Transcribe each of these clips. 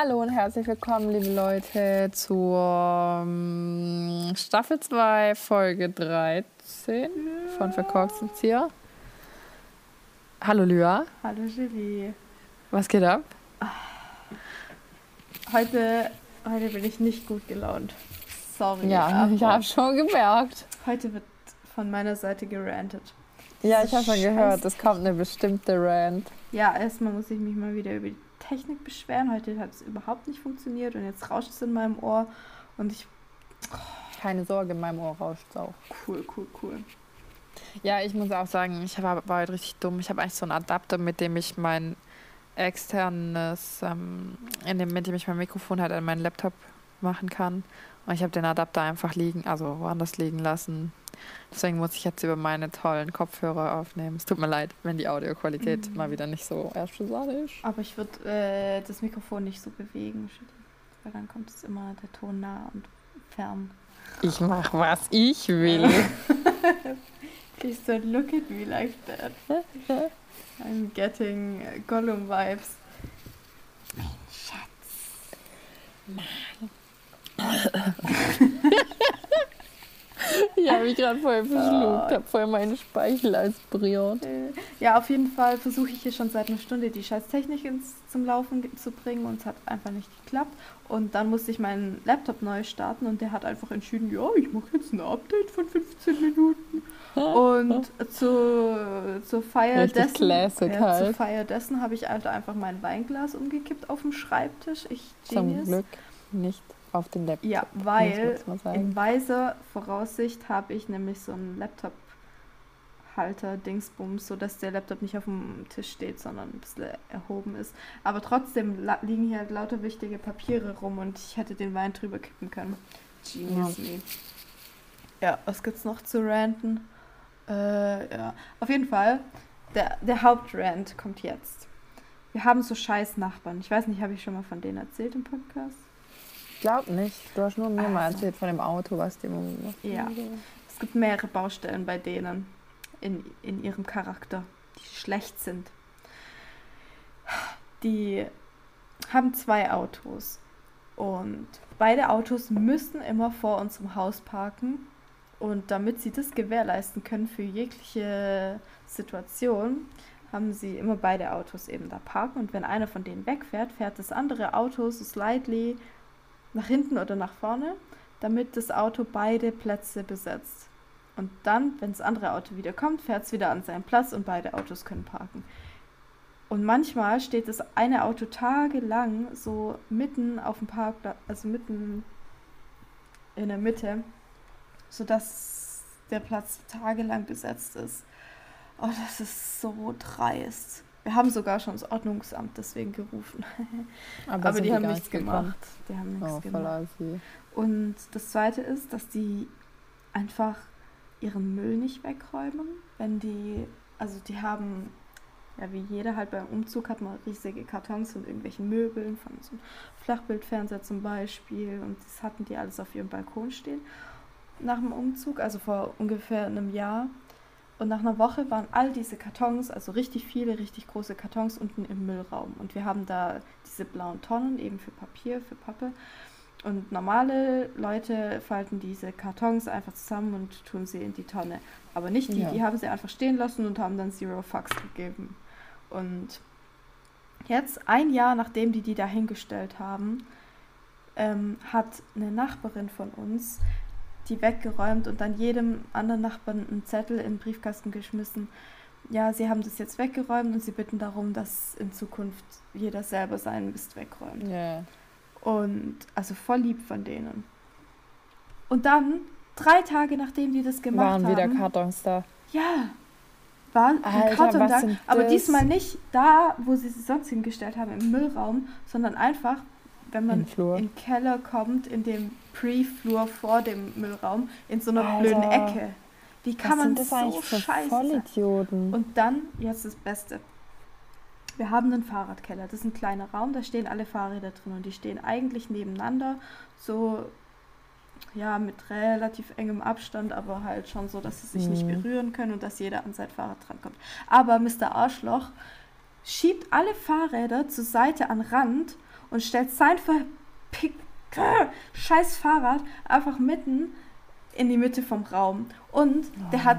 Hallo und herzlich willkommen, liebe Leute, zur ähm, Staffel 2, Folge 13 von Verkorkst und Zier. Hallo Lya, Hallo Julie. was geht ab? Heute, heute bin ich nicht gut gelaunt. Sorry. Ja, ich habe schon gemerkt. Heute wird von meiner Seite gerantet. Ja, ich habe schon gehört, es kommt eine bestimmte Rant. Ja, erstmal muss ich mich mal wieder über die Technik beschweren. Heute hat es überhaupt nicht funktioniert und jetzt rauscht es in meinem Ohr. Und ich. Keine Sorge, in meinem Ohr rauscht es auch. Cool, cool, cool. Ja, ich muss auch sagen, ich war, war heute richtig dumm. Ich habe eigentlich so einen Adapter, mit dem ich mein externes, ähm, in dem, mit dem ich mein Mikrofon halt an meinen Laptop machen kann. Und ich habe den Adapter einfach liegen, also woanders liegen lassen. Deswegen muss ich jetzt über meine tollen Kopfhörer aufnehmen. Es tut mir leid, wenn die Audioqualität Mhm. mal wieder nicht so erste Sahne ist. Aber ich würde äh, das Mikrofon nicht so bewegen. Weil dann kommt es immer der Ton nah und fern. Ich mach, was ich will. Please don't look at me like that. I'm getting uh, Gollum vibes. Ich habe mich gerade vorher verschluckt, Ah. habe vorher meinen Speichel aspiriert. Äh, Ja, auf jeden Fall versuche ich hier schon seit einer Stunde die scheiß Technik ins, zum Laufen zu bringen und es hat einfach nicht geklappt. Und dann musste ich meinen Laptop neu starten und der hat einfach entschieden, ja, ich mache jetzt ein Update von 15 Minuten. Und zu, zur Feier Richtig dessen, classic ja, zur halt. Feier dessen habe ich halt einfach mein Weinglas umgekippt auf dem Schreibtisch. Ich Zum Genius. Glück nicht auf den Laptop. Ja, weil in weiser Voraussicht habe ich nämlich so einen Laptop-Halter, Dingsbums, sodass der Laptop nicht auf dem Tisch steht, sondern ein bisschen erhoben ist. Aber trotzdem liegen hier halt lauter wichtige Papiere rum und ich hätte den Wein drüber kippen können. Genius Ja. me. Ja, was gibt's noch zu ranten? Äh, ja, auf jeden Fall, der, der Hauptrant kommt jetzt. Wir haben so scheiß Nachbarn. Ich weiß nicht, habe ich schon mal von denen erzählt im Podcast? Ich glaube nicht. Du hast nur mir mal Also. erzählt von dem Auto, was dem. Ja. Es gibt mehrere Baustellen bei denen in, in ihrem Charakter, die schlecht sind. Die haben zwei Autos und beide Autos müssen immer vor unserem Haus parken. Und damit sie das gewährleisten können für jegliche Situation, haben sie immer beide Autos eben da parken. Und wenn einer von denen wegfährt, fährt das andere Auto so slightly nach hinten oder nach vorne damit das Auto beide Plätze besetzt. Und dann, wenn das andere Auto wieder kommt, fährt es wieder an seinen Platz und beide Autos können parken. Und manchmal steht das eine Auto tagelang so mitten auf dem Parkplatz, also mitten in der Mitte, sodass der Platz tagelang besetzt ist. Oh, das ist so dreist. Wir haben sogar schon das Ordnungsamt deswegen gerufen. Aber, sind die haben gar nichts gekommen? gemacht. Die haben nichts Oh, gemacht. assi. Und das Zweite ist, dass die einfach ihren Müll nicht wegräumen, wenn die, also die haben, ja wie jeder halt beim Umzug hat man riesige Kartons von irgendwelchen Möbeln, von so einem Flachbildfernseher zum Beispiel und das hatten die alles auf ihrem Balkon stehen nach dem Umzug, also vor ungefähr einem Jahr. Und nach einer Woche waren all diese Kartons, also richtig viele, richtig große Kartons unten im Müllraum. Und wir haben da diese blauen Tonnen eben für Papier, für Pappe. Und normale Leute falten diese Kartons einfach zusammen und tun sie in die Tonne. Aber nicht die, Ja. die haben sie einfach stehen lassen und haben dann Zero Fucks gegeben. Und jetzt, ein Jahr nachdem die die da hingestellt haben, ähm, hat eine Nachbarin von uns die weggeräumt und dann jedem anderen Nachbarn einen Zettel in den Briefkasten geschmissen. Ja, sie haben das jetzt weggeräumt und sie bitten darum, dass in Zukunft jeder selber seinen Mist wegräumt. Ja. Und also voll lieb von denen. Und dann, drei Tage nachdem die das gemacht Waren haben. wieder Kartons da. Ja. War ein Alter, Karton da, aber das? diesmal nicht da, wo sie sie sonst hingestellt haben, im Müllraum, sondern einfach, wenn man Im in den Keller kommt, in dem Pre-Flur vor dem Müllraum, in so einer Alter. blöden Ecke. Wie kann man das so scheiße? Vollidioten? Und dann, jetzt das Beste. Wir haben einen Fahrradkeller. Das ist ein kleiner Raum, da stehen alle Fahrräder drin und die stehen eigentlich nebeneinander, so ja, mit relativ engem Abstand, aber halt schon so, dass sie sich nicht Mhm. berühren können und dass jeder an sein Fahrrad drankommt. Aber Mr. Arschloch schiebt alle Fahrräder zur Seite an Rand und stellt sein verpicktes scheiß Fahrrad einfach mitten in die Mitte vom Raum. Und der hat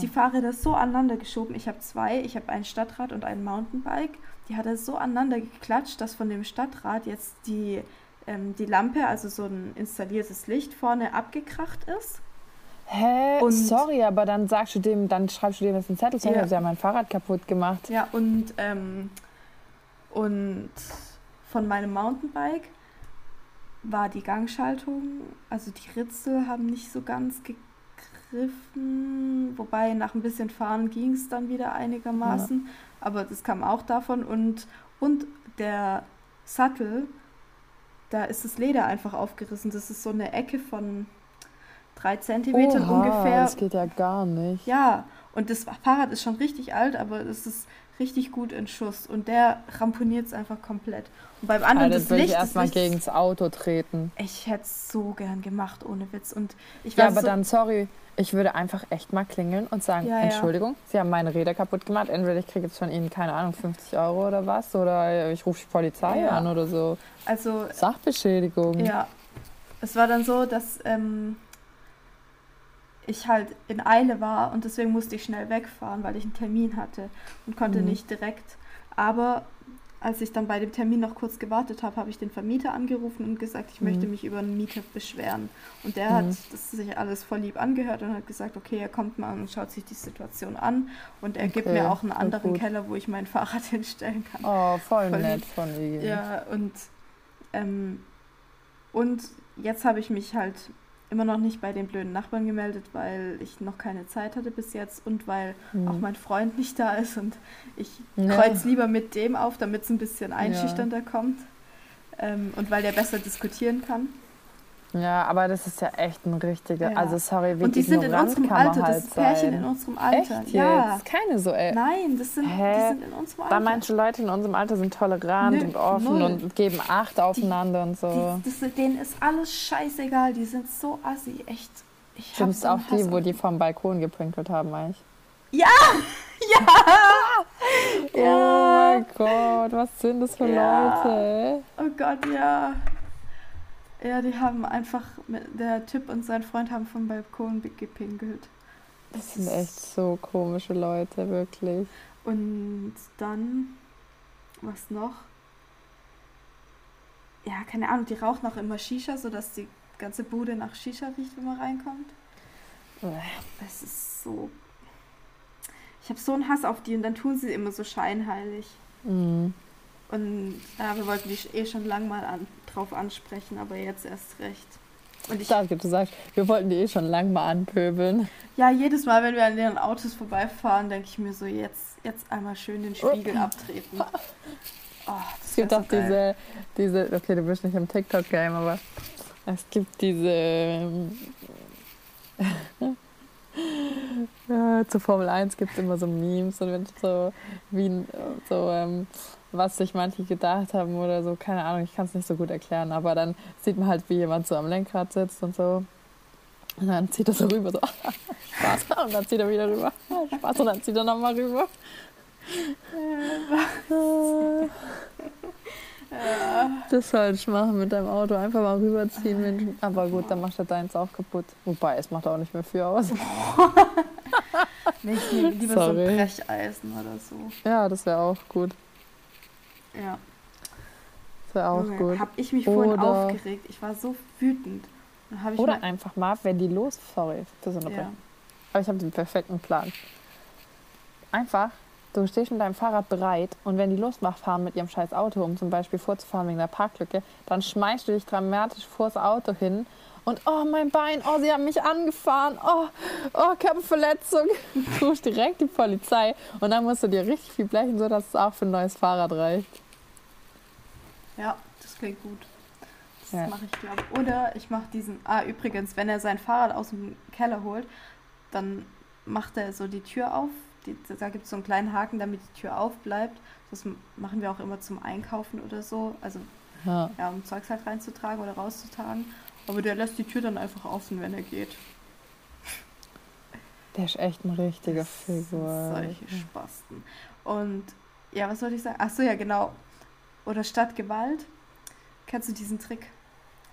die Fahrräder so aneinander geschoben. Ich habe zwei. Ich habe ein Stadtrad und ein Mountainbike. Die hat er so aneinander geklatscht, dass von dem Stadtrad jetzt die, ähm, die Lampe, also so ein installiertes Licht vorne abgekracht ist. Hä? Und Sorry, aber dann sagst du dem, dann schreibst du dem jetzt einen Zettel, sorry, ja. sie haben mein Fahrrad kaputt gemacht. Ja, und, ähm, und von meinem Mountainbike war die Gangschaltung, also die Ritzel haben nicht so ganz gegriffen, wobei nach ein bisschen Fahren ging es dann wieder einigermaßen, ja. aber das kam auch davon und, und der Sattel, da ist das Leder einfach aufgerissen, das ist so eine Ecke von drei Zentimetern Oha, ungefähr. Das geht ja gar nicht. Ja, und das Fahrrad ist schon richtig alt, aber es ist richtig gut in Schuss und der ramponiert es einfach komplett. Und beim anderen ja, das, Licht. Ich erstmal gegen das Auto treten. Ich hätte es so gern gemacht, ohne Witz. Und ich ja, aber so dann, sorry, ich würde einfach echt mal klingeln und sagen: ja, Entschuldigung, ja. Sie haben meine Räder kaputt gemacht. Entweder ich kriege jetzt von Ihnen, keine Ahnung, 50 Euro oder was, oder ich rufe die Polizei an oder so. Also. Sachbeschädigung. Ja. Es war dann so, dass. Ähm, ich halt in Eile war und deswegen musste ich schnell wegfahren, weil ich einen Termin hatte und konnte mhm. nicht direkt. Aber als ich dann bei dem Termin noch kurz gewartet habe, habe ich den Vermieter angerufen und gesagt, ich mhm. möchte mich über einen Mieter beschweren. Und der mhm. hat das sich alles voll lieb angehört und hat gesagt, okay, er kommt mal und schaut sich die Situation an und er okay, gibt mir auch einen anderen gut. Keller, wo ich mein Fahrrad hinstellen kann. Oh, voll, voll nett lieb. von ihm. Ja, und, ähm, und jetzt habe ich mich halt immer noch nicht bei den blöden Nachbarn gemeldet, weil ich noch keine Zeit hatte bis jetzt und weil mhm. auch mein Freund nicht da ist und ich ja. kreuz lieber mit dem auf, damit es ein bisschen einschüchternder ja. kommt ähm, und weil der besser diskutieren kann. Ja, aber das ist ja echt ein richtiger, ja. also sorry, wie Und die sind in unserem Alter, halt das ist Pärchen in unserem Alter. Echt ja. Jetzt? Keine so, ey. Nein, das sind, die sind in unserem Alter. Da manche Leute in unserem Alter sind tolerant Nö, und offen null. und geben Acht aufeinander die, und so. Die, das, denen ist alles scheißegal, die sind so assi, echt. Ich Stimmt's auch die, wo die vom Balkon geprinkelt haben, eigentlich? Ja! Ja! ja! Oh mein Gott, was sind das für ja. Leute? Oh Gott, ja. Ja, die haben einfach, der Typ und sein Freund haben vom Balkon gepinkelt. Das, sind echt so komische Leute, wirklich. Und dann, was noch? Ja, keine Ahnung, die rauchen auch immer Shisha, sodass die ganze Bude nach Shisha riecht, wenn man reinkommt. Das ist so. Ich habe so einen Hass auf die und dann tun sie immer so scheinheilig. Mhm. Und ja, wir wollten die eh schon lang mal an, drauf ansprechen, aber jetzt erst recht. Und ich dachte, du sagst, wir wollten die eh schon lang mal anpöbeln. Ja, jedes Mal, wenn wir an ihren Autos vorbeifahren, denke ich mir so, jetzt, jetzt einmal schön den Spiegel oh. abtreten. Oh, es gibt auch so diese, diese, okay, du bist nicht im TikTok-Game, aber es gibt diese ja, zur Formel 1 gibt es immer so Memes und wenn so wie so ähm, was sich manche gedacht haben oder so, keine Ahnung, ich kann es nicht so gut erklären, aber dann sieht man halt, wie jemand so am Lenkrad sitzt und so. Und dann zieht er so rüber, so Spaß, und dann zieht er wieder rüber, Spaß, und dann zieht er nochmal rüber. Das soll ich machen mit deinem Auto. Einfach mal rüberziehen. Mensch. Aber gut, dann macht er deins auch kaputt. Wobei, es macht auch nicht mehr viel aus. nee, ich lieber Sorry. so Brecheisen oder so. Ja, das wäre auch gut. Ja. Das wäre auch okay. gut. Hab ich mich vorhin oder aufgeregt. Ich war so wütend. oder einfach mal, wenn die los... Sorry für so eine ja. Aber ich habe den perfekten Plan. Einfach Du stehst mit deinem Fahrrad bereit und wenn die losmacht fahren mit ihrem scheiß Auto, um zum Beispiel vorzufahren wegen der Parklücke, dann schmeißt du dich dramatisch vors Auto hin und oh mein Bein, oh sie haben mich angefahren, oh, oh Körperverletzung. Du rufst direkt die Polizei und dann musst du dir richtig viel blechen, sodass es auch für ein neues Fahrrad reicht. Ja, das klingt gut. Das ja. mache ich glaube. Oder ich mache diesen. Ah, übrigens, wenn er sein Fahrrad aus dem Keller holt, dann macht er so die Tür auf die, da gibt es so einen kleinen Haken, damit die Tür aufbleibt. Das machen wir auch immer zum Einkaufen oder so. Also ja. ja um Zeugs halt reinzutragen oder rauszutragen. Aber der lässt die Tür dann einfach offen, wenn er geht. Der ist echt ein richtiger Figur. Solche Spasten. Und ja, was wollte ich sagen? Achso, ja, genau. Oder statt Gewalt Kennst du diesen Trick?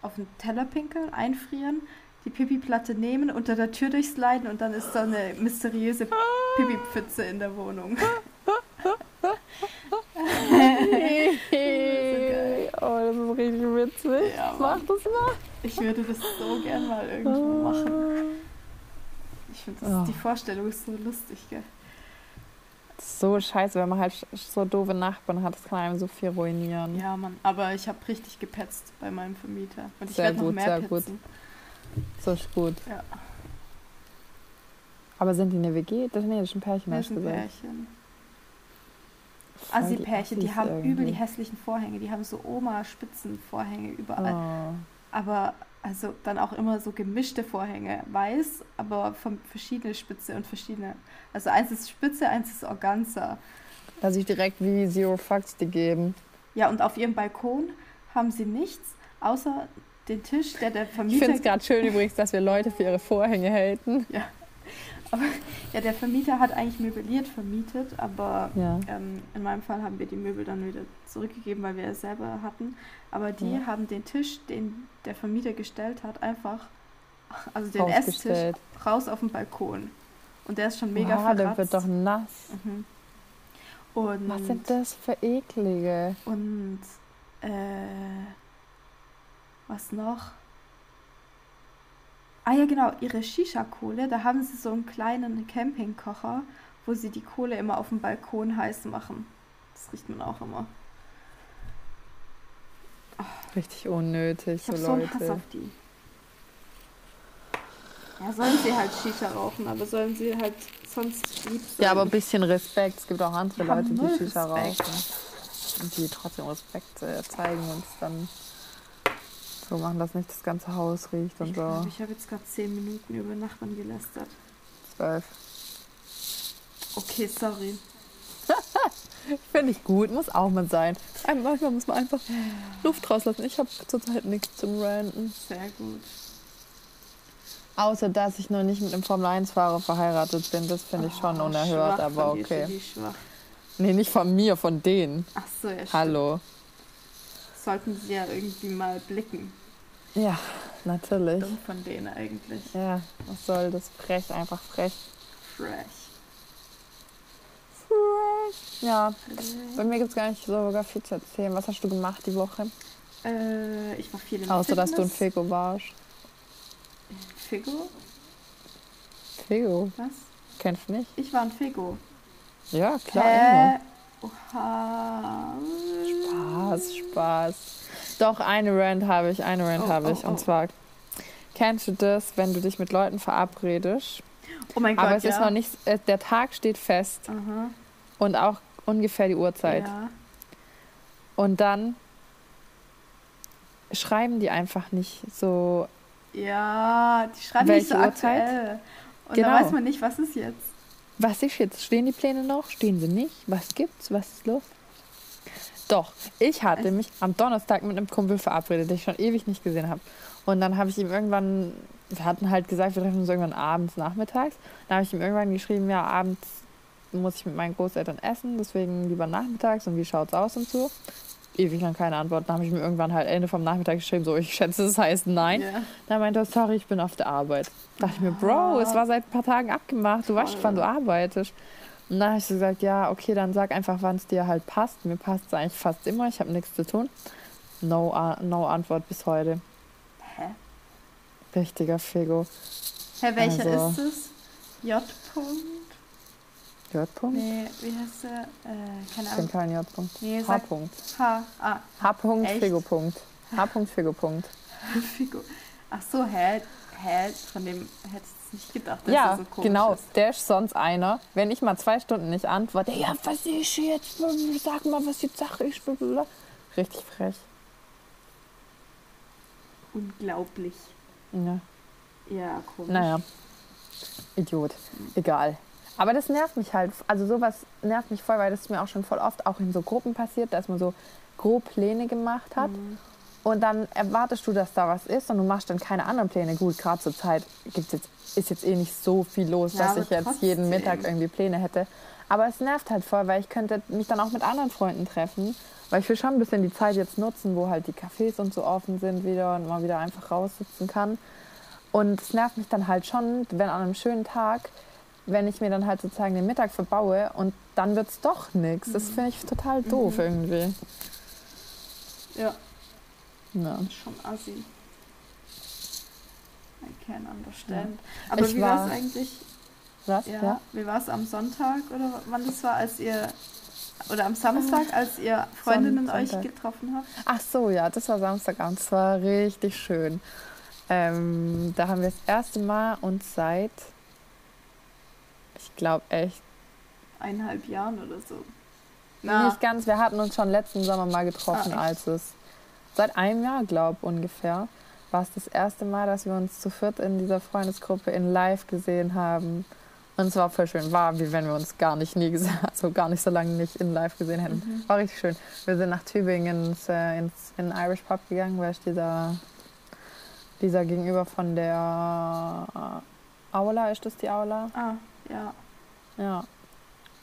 Auf den Teller pinkeln, einfrieren, die Pipi-Platte nehmen, unter der Tür durchsliden und dann ist da eine mysteriöse Pipi-Pfütze in der Wohnung. oh, das ist richtig witzig. Ja, Mach das mal. Ich würde das so gern mal irgendwo machen. Ich finde, Oh. die Vorstellung ist so lustig, gell? So scheiße, wenn man halt so doofe Nachbarn hat, das kann einem so viel ruinieren. Ja, Mann. Aber ich habe richtig gepetzt bei meinem Vermieter. Und ich Sehr werde noch gut, mehr sehr gut. petzen. So ist gut. Ja. Aber sind die eine WG? Das, nee, das ist ein Pärchen, Das hast du gesagt. Pärchen. Assi-Pärchen, die haben übel die irgendwie. hässlichen Vorhänge. Die haben so Oma-Spitzen-Vorhänge überall. Oh. Aber also dann auch immer so gemischte Vorhänge. Weiß, aber von verschiedene Spitze und verschiedene. Also eins ist Spitze, eins ist Organza. Lass ich direkt wie Zero Fucks die geben. Ja, und auf ihrem Balkon haben sie nichts, außer den Tisch, der der Ich Vermieter... finde es gerade schön übrigens, dass wir Leute für ihre Vorhänge halten. ja, der Vermieter hat eigentlich möbliert vermietet, aber Ja. ähm, in meinem Fall haben wir die Möbel dann wieder zurückgegeben, weil wir es selber hatten. Aber die Ja. haben den Tisch, den der Vermieter gestellt hat, einfach, also den Esstisch, raus auf den Balkon. Und der ist schon mega Wow, der verratzt. wird doch nass. Mhm. Und, Was sind das für eklige? und äh, was noch? Ah ja, genau, ihre Shisha-Kohle, da haben sie so einen kleinen Campingkocher, wo sie die Kohle immer auf dem Balkon heiß machen. Das riecht man auch immer. Richtig unnötig, Ich so habe so einen Hass Leute. auf die. Ja, sollen sie halt Shisha rauchen, aber sollen sie halt sonst lieb sein. Ja, aber ein bisschen Respekt. Es gibt auch andere Leute, die Shisha Respekt. rauchen. Und die trotzdem Respekt äh, zeigen und es dann so machen, dass nicht das ganze Haus riecht und ich so. glaube, ich habe jetzt gerade zehn Minuten über Nachbarn gelästert. Zwölf. Okay, sorry. Finde ich gut, muss auch mal sein. Ein- Manchmal muss man einfach Luft rauslassen. Ich habe zurzeit nichts zum Ranten. Sehr gut. Außer, dass ich noch nicht mit einem Formel-1-Fahrer verheiratet bin. Das finde ich schon Oh, unerhört, aber dir, okay. Schwach. Nee, nicht von mir, von denen. Ach so, ja, stimmt. Hallo. Sollten sie ja irgendwie mal blicken. Ja, natürlich. Dumm von denen eigentlich. Ja, was soll das? Frech, einfach frech. Fresh. Fresh. Ja, bei mir gibt es gar nicht so sogar viel zu erzählen. Was hast du gemacht die Woche? Äh, ich war viel im Außer, dass du ein Fitness. Figo warst. Figo? Figo? Was? Kennst du nicht? Ich war ein Figo. Ja, klar, Hä? Oha. Spaß, Spaß. Doch, eine Rant habe ich, eine Rant Oh, habe oh, ich. oh. Und zwar, kennst du das, wenn du dich mit Leuten verabredest, Oh mein Gott, aber es ja. ist noch nicht, äh, der Tag steht fest Aha. und auch ungefähr die Uhrzeit. Ja. Und dann schreiben die einfach nicht so, ja, die schreiben nicht so Uhrzeit? aktuell. Und Genau. da weiß man nicht, was ist jetzt. was ist jetzt? Stehen die Pläne noch? Stehen sie nicht? Was gibt's? Was ist los? Doch, ich hatte mich am Donnerstag mit einem Kumpel verabredet, den ich schon ewig nicht gesehen habe. Und dann habe ich ihm irgendwann, wir hatten halt gesagt, wir treffen uns irgendwann abends, nachmittags. Dann habe ich ihm irgendwann geschrieben, ja, abends muss ich mit meinen Großeltern essen, deswegen lieber nachmittags und wie schaut's aus und so. Ewig lang keine Antwort. Dann habe ich mir irgendwann halt Ende vom Nachmittag geschrieben, so, ich schätze, es heißt nein. Ja. Dann meinte er, sorry, ich bin auf der Arbeit. dachte ich mir, Bro, es war seit ein paar Tagen abgemacht, du weißt, wann du arbeitest. Und dann habe ich so gesagt, ja, okay, dann sag einfach, wann es dir halt passt. Mir passt es eigentlich fast immer, ich habe nichts zu tun. No, no Antwort bis heute. Hä? Richtiger Figo. Hä, welcher Also- ist es? J. -Punkt? J-Punkt? Nee, wie heißt der? Äh, keine Ich bin Ahnung. kein J-Punkt. Nee, sag H-Punkt. H. Ah, H-Punkt, Echt? Figo-Punkt. H-Punkt, Figo-Punkt. Figo. Ach so, hä? Hä? Von dem hätte ich nicht gedacht, dass Ja, so komisch genau. ist. Der ist sonst einer. Wenn ich mal zwei Stunden nicht antworte, ja, was ist jetzt? Sag mal, was jetzt Sache ist. blablabla. Richtig frech. Unglaublich. Ja. Ja, komisch. Naja. Idiot. Egal. Aber das nervt mich halt. Also sowas nervt mich voll, weil das ist mir auch schon voll oft auch in so Gruppen passiert, dass man so grob Pläne gemacht hat. Mhm. Und dann erwartest du, dass da was ist und du machst dann keine anderen Pläne. Gut, gerade zur Zeit gibt's jetzt, ist jetzt eh nicht so viel los, Ja, dass ich jetzt jeden trotzdem. Mittag irgendwie Pläne hätte. Aber es nervt halt voll, weil ich könnte mich dann auch mit anderen Freunden treffen. Weil ich will schon ein bisschen die Zeit jetzt nutzen, wo halt die Cafés und so offen sind wieder und man wieder einfach raussitzen kann. Und es nervt mich dann halt schon, wenn an einem schönen Tag, wenn ich mir dann halt sozusagen den Mittag verbaue und dann wird es doch nichts. Das finde ich total doof Mhm. irgendwie. Ja, Ja. schon assi. I can understand. Aber Ich wie war es eigentlich? Was? Ja. Ja. Wie war es am Sonntag oder wann das war, als ihr oder am Samstag, als ihr Freundinnen Son- euch Sonntag. getroffen habt? Ach so, ja, das war Samstagabend. Das war richtig schön. Ähm, da haben wir das erste Mal uns seit, ich glaube echt, Eineinhalb Jahren oder so. nicht ganz. Wir hatten uns schon letzten Sommer mal getroffen, Ah, als es seit einem Jahr, glaube ungefähr, war es das erste Mal, dass wir uns zu viert in dieser Freundesgruppe in Live gesehen haben. Und es war voll schön. War, wie wenn wir uns gar nicht nie gesehen, also gar nicht so lange nicht in Live gesehen hätten. Mhm. War richtig schön. Wir sind nach Tübingen ins, äh, ins in den Irish Pub gegangen, weil ich dieser, dieser gegenüber von der Aula, ist das die Aula? Ah, ja. Ja.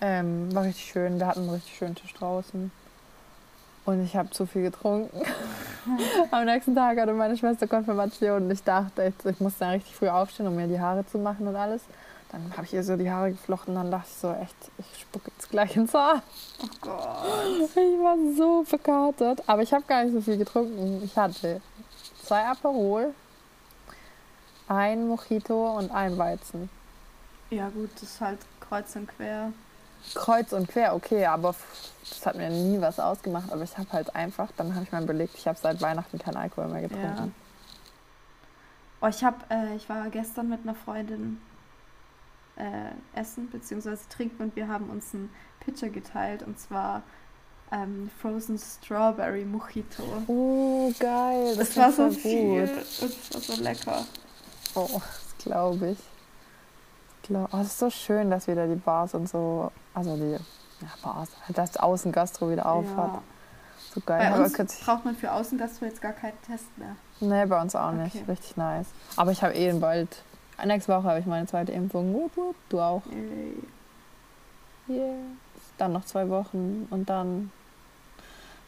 Ähm, war richtig schön. Wir hatten einen richtig schönen Tisch draußen. Und ich habe zu viel getrunken. Am nächsten Tag hatte meine Schwester Konfirmation und ich dachte, ich musste dann richtig früh aufstehen, um mir die Haare zu machen und alles. Dann habe ich ihr so die Haare geflochten und dann dachte ich so, echt, ich spucke jetzt gleich ins Haar. Oh Gott. Ich war so verkatert. Aber ich habe gar nicht so viel getrunken. Ich hatte zwei Aperol, ein Mojito und ein Weizen. Ja gut, das ist halt kreuz und quer. Kreuz und quer, okay, aber das hat mir nie was ausgemacht. Aber ich habe halt einfach, dann habe ich mir überlegt, ich habe seit Weihnachten keinen Alkohol mehr Ja. getrunken. Oh, ich hab, äh, ich war gestern mit einer Freundin äh, essen bzw. trinken und wir haben uns einen Pitcher geteilt und zwar ähm, Frozen Strawberry Mojito. Oh, geil. Das, Das war so voll viel es war so lecker. Oh, das glaube ich. Glaub, oh, das ist so schön, dass wieder die Bars und so, also die ja, Bars, dass Außengastro wieder auf hat. Ja. So geil. Bei Aber uns braucht man für Außengastro jetzt gar keinen Test mehr. Nee, bei uns auch nicht. Okay. Richtig nice. Aber ich habe eh bald. Nächste Woche habe ich meine zweite Impfung. Wup, wup. Du auch. Yay. Yeah. Dann noch zwei Wochen und dann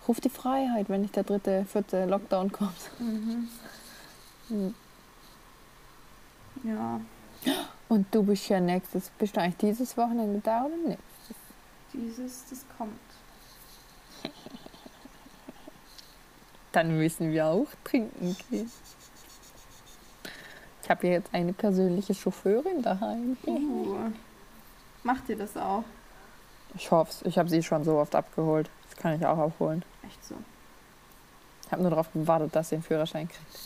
ruft die Freiheit, wenn nicht der dritte, vierte Lockdown kommt. Mhm. Hm. Ja, Und du bist ja nächstes, bist du eigentlich dieses Wochenende da oder nicht? dieses, das kommt. Dann müssen wir auch trinken gehen. Ich habe ja jetzt eine persönliche Chauffeurin daheim. Uh. Macht ihr das auch? Ich hoffe es. Ich habe sie schon so oft abgeholt. Das kann ich auch abholen. Echt so. Ich habe nur darauf gewartet, dass sie einen Führerschein kriegt.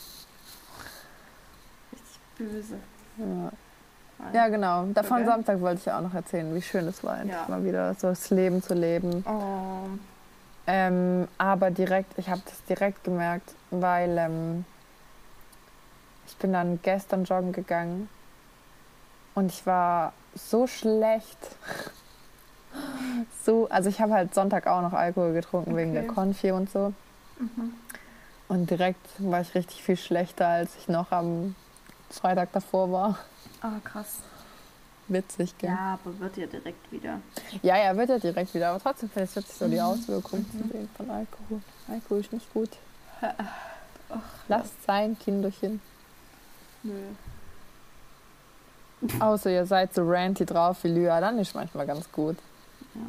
Richtig böse. Ja. Ja, genau. Davon Okay. Samstag wollte ich ja auch noch erzählen, wie schön es war, endlich Ja. mal wieder so das Leben zu leben. Oh. Ähm, aber direkt, ich habe das direkt gemerkt, weil ähm, ich bin dann gestern joggen gegangen und ich war so schlecht. So, also ich habe halt Sonntag auch noch Alkohol getrunken wegen der Okay. Konfi und so. Mhm. Und direkt war ich richtig viel schlechter, als ich noch am Freitag davor war. Ah, krass. Witzig, gell? Ja, aber wird ja direkt wieder. Ja, ja, wird ja direkt wieder. Aber trotzdem finde ich es witzig, so die. Auswirkungen Mhm. zu sehen von Alkohol. Alkohol ist nicht gut. Ach, Lasst sein, Kinderchen. Nö. Außer ihr seid so ranty drauf wie Lyra, dann ist manchmal ganz gut. Ja.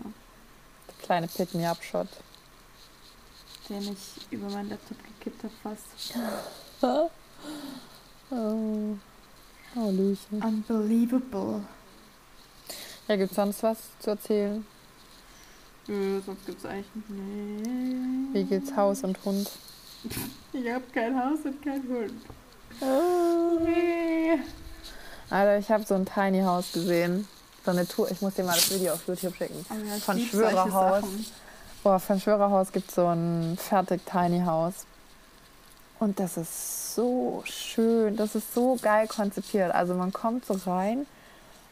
Der kleine Pick-me-up-Shot. Der nicht über meinen Laptop gekippt hat fast. oh. oh, Lüchen. Unbelievable. Ja, gibt sonst was zu erzählen? Nö, sonst gibt's eigentlich nicht. Nee. Wie geht's Haus und Hund? Ich hab kein Haus und kein Hund. Nee. Alter, ich habe so ein Tiny House gesehen. So eine Tour. Ich muss dir mal das Video auf YouTube schicken. Ja, ich Von Schwörerhaus. Boah, von Schwörerhaus gibt es so ein fertig Tiny House. Und das ist so schön. Das ist so geil konzipiert. Also man kommt so rein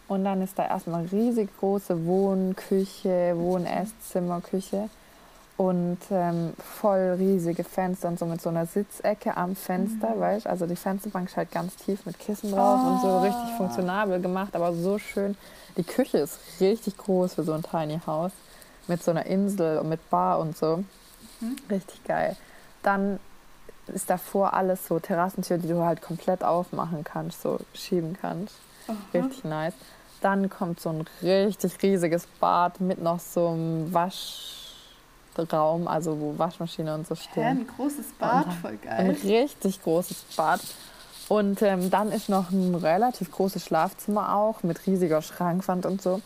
und dann ist da erstmal riesig große Wohnküche, Wohn-Esszimmer, Küche. und ähm, voll riesige Fenster und so mit so einer Sitzecke am Fenster, mhm. weißt Also die Fensterbank ist halt ganz tief mit Kissen drauf oh. und so richtig ah. funktionabel gemacht, aber so schön. Die Küche ist richtig groß für so ein Tiny House mit so einer Insel und mit Bar und so. Mhm. Richtig geil. Dann ist davor alles so Terrassentür, die du halt komplett aufmachen kannst, so schieben kannst. Aha. Richtig nice. Dann kommt so ein richtig riesiges Bad mit noch so einem Waschraum, also wo Waschmaschine und so stehen. Ja, ein großes Bad, voll geil. Ein richtig großes Bad. Und ähm, dann ist noch ein relativ großes Schlafzimmer auch mit riesiger Schrankwand und so.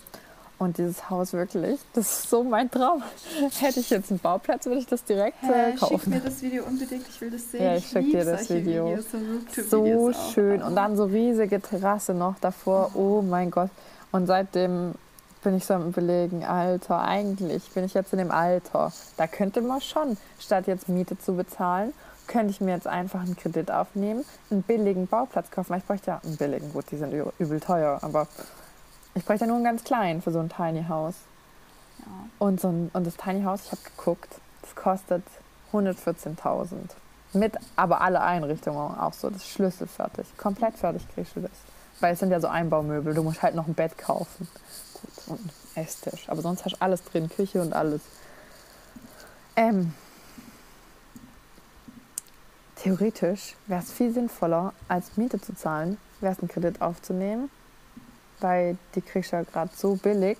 Und dieses Haus wirklich, das ist so mein Traum. Hätte ich jetzt einen Bauplatz, würde ich das direkt äh, kaufen. Schick mir das Video unbedingt, ich will das sehen. Ja, ich, ich schicke dir das Video. Videos, so, so schön. Und dann so riesige Terrasse noch davor. Oh. oh mein Gott. Und seitdem bin ich so am überlegen, Alter, eigentlich bin ich jetzt in dem Alter. Da könnte man schon, statt jetzt Miete zu bezahlen, könnte ich mir jetzt einfach einen Kredit aufnehmen, einen billigen Bauplatz kaufen. Ich bräuchte ja einen billigen, gut, die sind übel teuer, aber ich bräuchte ja nur einen ganz kleinen für so ein Tiny House. Ja. Und, so ein, und das Tiny House, ich habe geguckt, das kostet 114.000. Mit aber alle Einrichtungen auch so, das Schlüssel fertig. Komplett fertig kriegst du das. Weil es sind ja so Einbaumöbel, du musst halt noch ein Bett kaufen. Gut, und ein Esstisch. Aber sonst hast du alles drin, Küche und alles. Ähm, theoretisch wäre es viel sinnvoller, als Miete zu zahlen, wäre es einen Kredit aufzunehmen weil die kriegst du ja gerade so billig.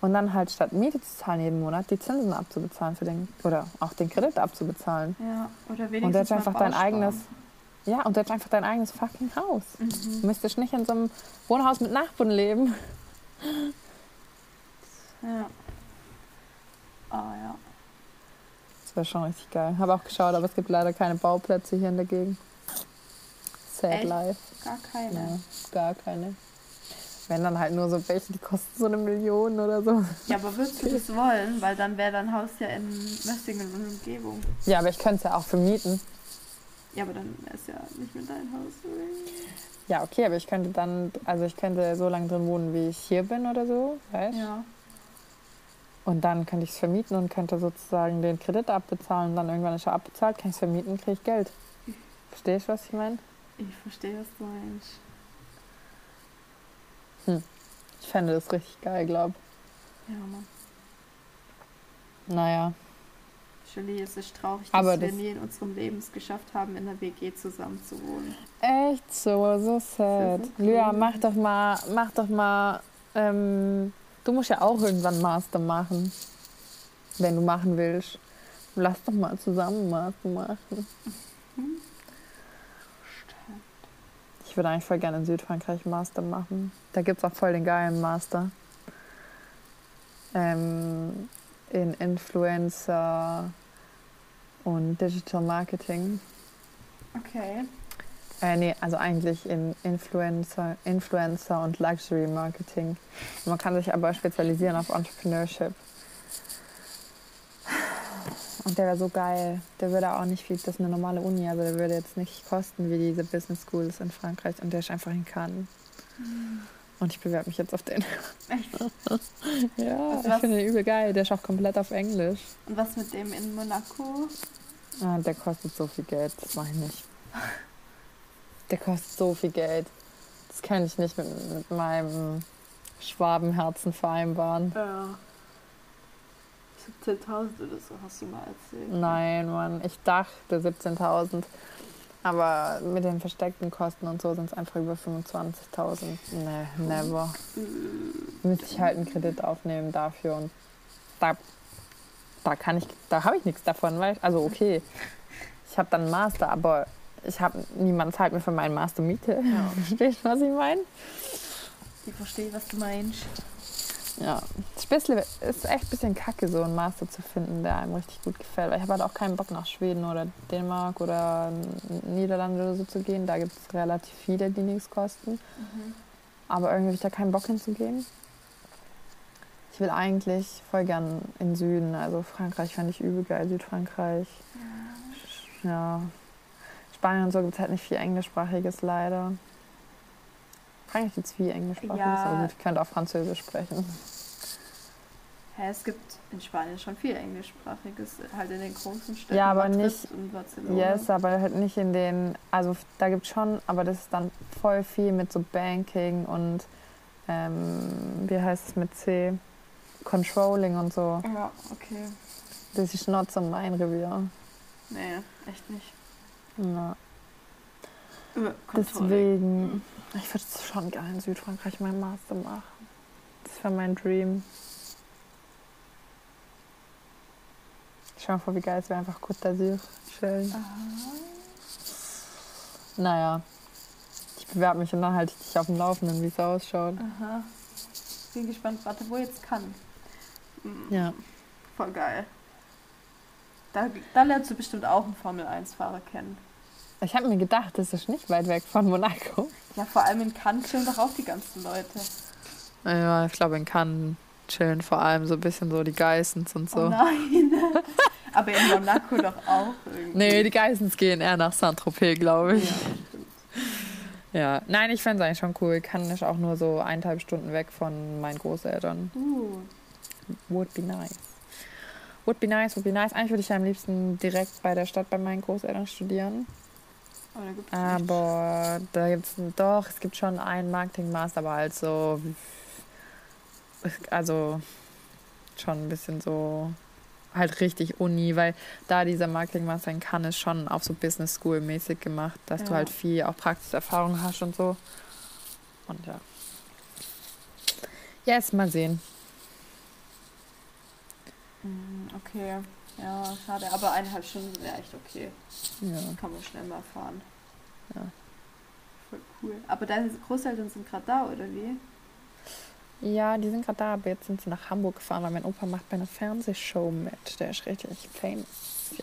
Und dann halt statt Miete zu zahlen jeden Monat, die Zinsen abzubezahlen für den, oder auch den Kredit abzubezahlen. Ja, oder wenigstens Und jetzt einfach dein eigenes, ja, und jetzt einfach dein eigenes fucking Haus. Mhm. Du müsstest nicht in so einem Wohnhaus mit Nachbarn leben. Ja. Ah, oh, ja. Das wäre schon richtig geil. Habe auch geschaut, aber es gibt leider keine Bauplätze hier in der Gegend. Sad Echt? life. Gar keine. Ja, gar keine. Wenn dann halt nur so welche, die kosten so eine Million oder so. Ja, aber würdest du das wollen? Weil dann wäre dein Haus ja in Mössingen und Umgebung. Ja, aber ich könnte es ja auch vermieten. Ja, aber dann wäre es ja nicht mehr dein Haus. Ja, okay, aber ich könnte dann, also ich könnte so lange drin wohnen, wie ich hier bin oder so, weißt Ja. Und dann könnte ich es vermieten und könnte sozusagen den Kredit abbezahlen. Und dann irgendwann ist er abbezahlt, kann ich es vermieten, kriege ich Geld. Verstehst du, was ich meine? Ich verstehe, was du meinst. Hm. Ich fände das richtig geil, glaub. Ja, Mann. Naja. Julie, es ist traurig, dass Aber wir nie in unserem Leben es geschafft haben, in der WG zusammen zu wohnen. Echt so, so sad. Lydia, mach doch mal, mach doch mal, ähm, du musst ja auch irgendwann Master machen. Wenn du machen willst. Lass doch mal zusammen Master machen. Mhm. Ich würde eigentlich voll gerne in Südfrankreich Master machen. Da gibt es auch voll den geilen Master. Ähm, in Influencer und Digital Marketing. Okay. Äh, nee, also eigentlich in Influencer, Influencer und Luxury Marketing. Man kann sich aber spezialisieren auf Entrepreneurship. Und der wäre so geil. Der würde auch nicht viel, das ist eine normale Uni, also der würde jetzt nicht kosten wie diese Business Schools in Frankreich. Und der ist einfach in Cannes. Mhm. Und ich bewerbe mich jetzt auf den. Echt? ja, also ich finde den übel geil. Der ist auch komplett auf Englisch. Und was mit dem in Monaco? Ah, der kostet so viel Geld, das mache ich nicht. Der kostet so viel Geld. Das kann ich nicht mit, mit meinem Schwabenherzen vereinbaren. Ja. 17.000 oder so, hast du mal erzählt. Nein, Mann, ich dachte 17.000. Aber mit den versteckten Kosten und so sind es einfach über 25.000. Nee, never. Mhm. Müsste ich halt einen Kredit aufnehmen dafür und da, da kann ich, da habe ich nichts davon, weil, also okay, ich habe dann einen Master, aber ich habe, niemand zahlt mir für meinen Master Miete. Ja. Verstehst du, was ich meine? Ich verstehe, was du meinst. Ja, Spätzle ist echt ein bisschen kacke, so einen Master zu finden, der einem richtig gut gefällt. Weil ich habe halt auch keinen Bock nach Schweden oder Dänemark oder Niederlande oder so zu gehen. Da gibt es relativ viele, die nichts kosten. Mhm. Aber irgendwie habe ich da keinen Bock hinzugehen. Ich will eigentlich voll gern in Süden, also Frankreich fand ich übel geil, Südfrankreich. Ja. ja. Spanien und so gibt es halt nicht viel Englischsprachiges leider. Frankreich gibt es viel Englischsprachiges, ja. aber ich könnte auch Französisch sprechen. Hä, es gibt in Spanien schon viel englischsprachiges, halt in den großen Städten. Ja, aber Madrid nicht- Und Barcelona. Yes, aber halt nicht in den, also da gibt es schon, aber das ist dann voll viel mit so Banking und ähm, wie heißt es mit C? Controlling und so. Ja, okay. Das ist not so mein Revier. Nee, echt nicht. Ja. Äh, Deswegen, ich würde schon gerne in Südfrankreich meinen Master machen. Das wäre mein Dream. Dir mal vor, wie geil es wäre, einfach Côte d'Azur chillen. Aha. Naja, ich bewerbe mich und dann halte ich dich auf dem Laufenden, wie es ausschaut. Aha. Bin gespannt, warte, wo jetzt kann. Mhm. Ja. Voll geil. Da, da lernst du bestimmt auch einen Formel-1-Fahrer kennen. Ich habe mir gedacht, das ist nicht weit weg von Monaco. Ja, vor allem in Cannes chillen doch auch die ganzen Leute. Ja, ich glaube, in Cannes chillen vor allem so ein bisschen so die Geissens und Oh so. nein. Aber in Monaco doch auch irgendwie. nee, die Geissens gehen eher nach Saint-Tropez, glaube Ja, ich. stimmt. Ja, nein, ich fände es eigentlich schon cool. Cannes ist auch nur so eineinhalb Stunden weg von meinen Großeltern. Uh, Would be nice. Would be nice, would be nice. Eigentlich würde ich ja am liebsten direkt bei der Stadt bei meinen Großeltern studieren. Aber da gibt's gibt es doch, es gibt schon einen Marketingmaster, aber halt so, also schon ein bisschen so, halt richtig Uni, weil da dieser Marketingmaster in Cannes ist schon auf so Business School mäßig gemacht, dass du Ja. halt viel auch Praxiserfahrung hast und so. Und ja. Yes, mal sehen. Mm, Okay, ja, schade. Aber eineinhalb Stunden wäre echt okay. Ja. Kann man schnell mal fahren. Ja. Voll cool. Aber deine Großeltern sind gerade da, oder wie? Ja, die sind gerade da, aber jetzt sind sie nach Hamburg gefahren, weil mein Opa macht bei einer Fernsehshow mit. Der ist richtig famous.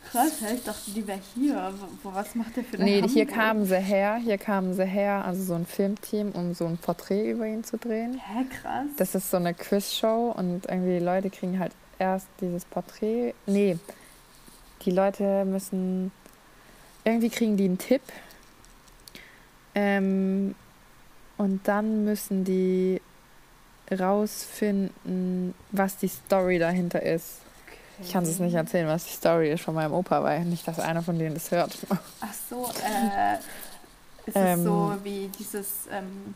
Krass, ich dachte, die wäre hier. Wo, was macht der für eine Nee, hier kamen sie her, hier kamen sie her, also so ein Filmteam, um so ein Porträt über ihn zu drehen. Hä, krass. Das ist so eine Quizshow und irgendwie die Leute kriegen halt erst dieses Porträt. Nee, die Leute müssen. Irgendwie kriegen die einen Tipp. Ähm, und dann müssen die rausfinden, was die Story dahinter ist. Ich kann es nicht erzählen, was die Story ist von meinem Opa, weil nicht, dass einer von denen das hört. Ach so, äh, ist Ähm, es so wie dieses, ähm,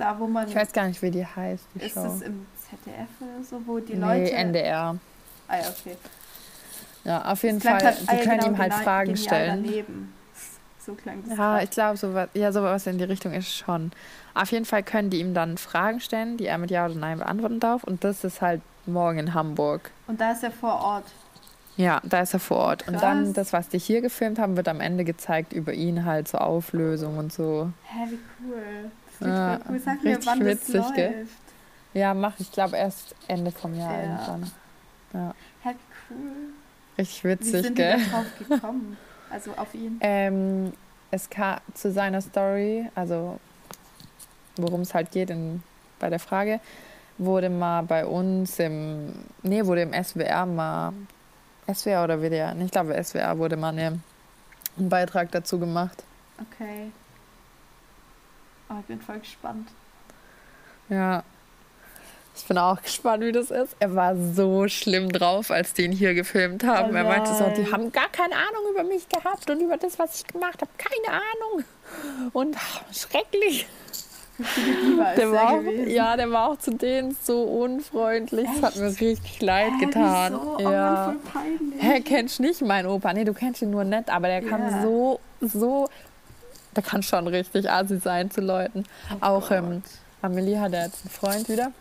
da wo man, Ich weiß gar nicht, wie die heißt, die ist Show. es im ZDF oder so, wo die nee, Leute... NDR. Ah ja, okay. Ja, auf jeden Fall. grad- Die ah ja, können genau, ihm halt gena- Fragen stellen. Daneben. So klang das. Ja, ich glaube, sowas, ja, sowas in die Richtung ist schon. Auf jeden Fall können die ihm dann Fragen stellen, die er mit Ja oder Nein beantworten darf. Und das ist halt morgen in Hamburg. Und da ist er vor Ort. Ja, da ist er vor Ort. Und Krass. dann das, was die hier gefilmt haben, wird am Ende gezeigt über ihn halt so Auflösung und so. Hä, wie cool. Das klingt Ja, cool. Sag mir, wann witzig, das läuft. gell? Ja, mach ich glaube erst Ende vom Jahr Ja. irgendwann. Hä, wie cool. Richtig Wie witzig, sind die gell? drauf gekommen? Also auf ihn. Ähm, es kam zu seiner Story, also worum es halt geht in, bei der Frage, wurde mal bei uns im, nee, wurde im SWR mal, SWR oder WDR, ich glaube SWR wurde mal eine, ein Beitrag dazu gemacht. Okay. Oh, ich bin voll gespannt. Ja. Ich bin auch gespannt, wie das ist. Er war so schlimm drauf, als die ihn hier gefilmt haben. Oh er meinte so, die haben gar keine Ahnung über mich gehabt und über das, was ich gemacht habe. Keine Ahnung. Und ach, schrecklich. Der war, auch, ja, der war auch zu denen so unfreundlich. Das hat mir Echt? richtig leid Hä, getan. Wieso? Oh ja. Mann, voll peinlich. Hä, kennst nicht meinen Opa? Nee, du kennst ihn nur nett, aber der Ja. so, so, der kann schon richtig assi sein zu Leuten. Oh auch ähm, Amelie hat ja jetzt einen Freund wieder.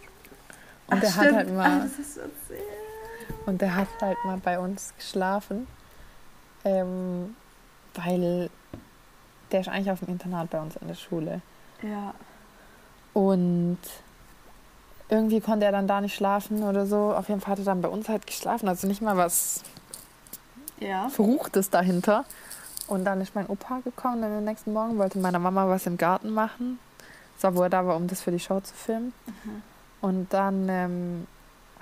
Und Ach, der hat stimmt. halt Ah, mal, erzählt. und der hat halt mal bei uns geschlafen, ähm, weil der ist eigentlich auf dem Internat bei uns in der Schule. Ja. Und irgendwie konnte er dann da nicht schlafen oder so. Auf jeden Fall hat er dann bei uns halt geschlafen. Also nicht mal was Ja. Verruchtes dahinter. Und dann ist mein Opa gekommen und am nächsten Morgen wollte meiner Mama was im Garten machen. So, wo er da war, um das für die Show zu filmen. Mhm. Und dann ähm,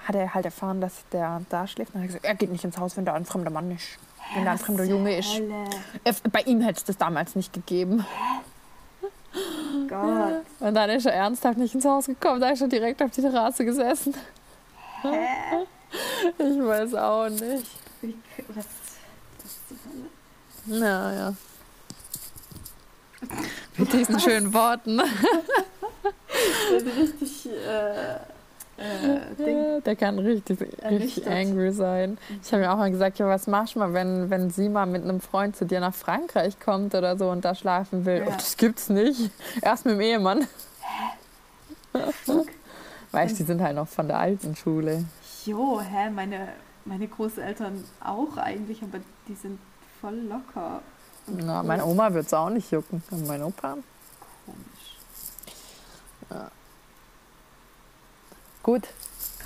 hat er halt erfahren, dass der da schläft. Und dann hat er gesagt, er geht nicht ins Haus, wenn da ein fremder Mann ist. Wenn da ein fremder Junge ist. Er, bei ihm hätte es das damals nicht gegeben. Gott. Und dann ist er ernsthaft nicht ins Haus gekommen, da ist er direkt auf die Terrasse gesessen. Hä? Ich weiß auch nicht. Wie, was, Hölle? Naja. Mit diesen schönen Worten. Richtig, äh, äh, Ding. Der kann richtig, richtig angry sein. Ich habe mir auch mal gesagt, ja, was machst du mal, wenn, wenn sie mal mit einem Freund zu dir nach Frankreich kommt oder so und da schlafen will? Ja. Oh, das gibt's nicht. Erst mit dem Ehemann. Fuck. Weißt du, die sind halt noch von der alten Schule. Jo, hä, meine, meine Großeltern auch eigentlich, aber die sind voll locker. und Na, meine Oma wird's auch nicht jucken. Und mein Opa? Komisch. Gut,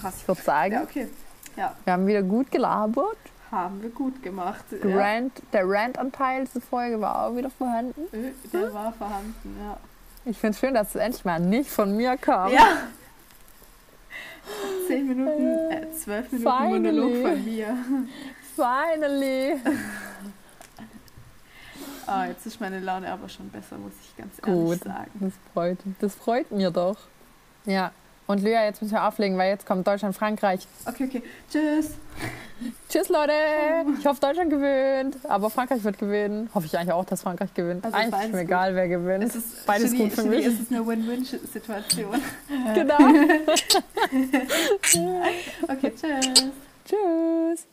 Krass. ich würde sagen, Ja, okay. Ja, wir haben wieder gut gelabert. haben wir gut gemacht. Ja. Rant, der Rant-Anteil dieser Folge war auch wieder vorhanden. Äh, Der war vorhanden, ja. Ich finde es schön, dass es endlich mal nicht von mir kam. Ja. Zehn Minuten, äh, zwölf Minuten Finally. Monolog von mir. Finally. Ah, jetzt ist meine Laune aber schon besser, muss ich ganz ehrlich Gut. sagen. Das freut, das freut mir doch. Ja. Und Lea, jetzt müssen wir auflegen, weil jetzt kommt Deutschland, Frankreich. Okay, okay. Tschüss. Tschüss, Leute. Ich hoffe, Deutschland gewinnt. Aber Frankreich wird gewinnen. Hoffe ich eigentlich auch, dass Frankreich gewinnt. Also eigentlich ist mir gut. egal, wer gewinnt. Es ist Beides Genie- gut für Genie, mich. Es ist eine Win-Win-Situation. Genau. Okay, tschüss.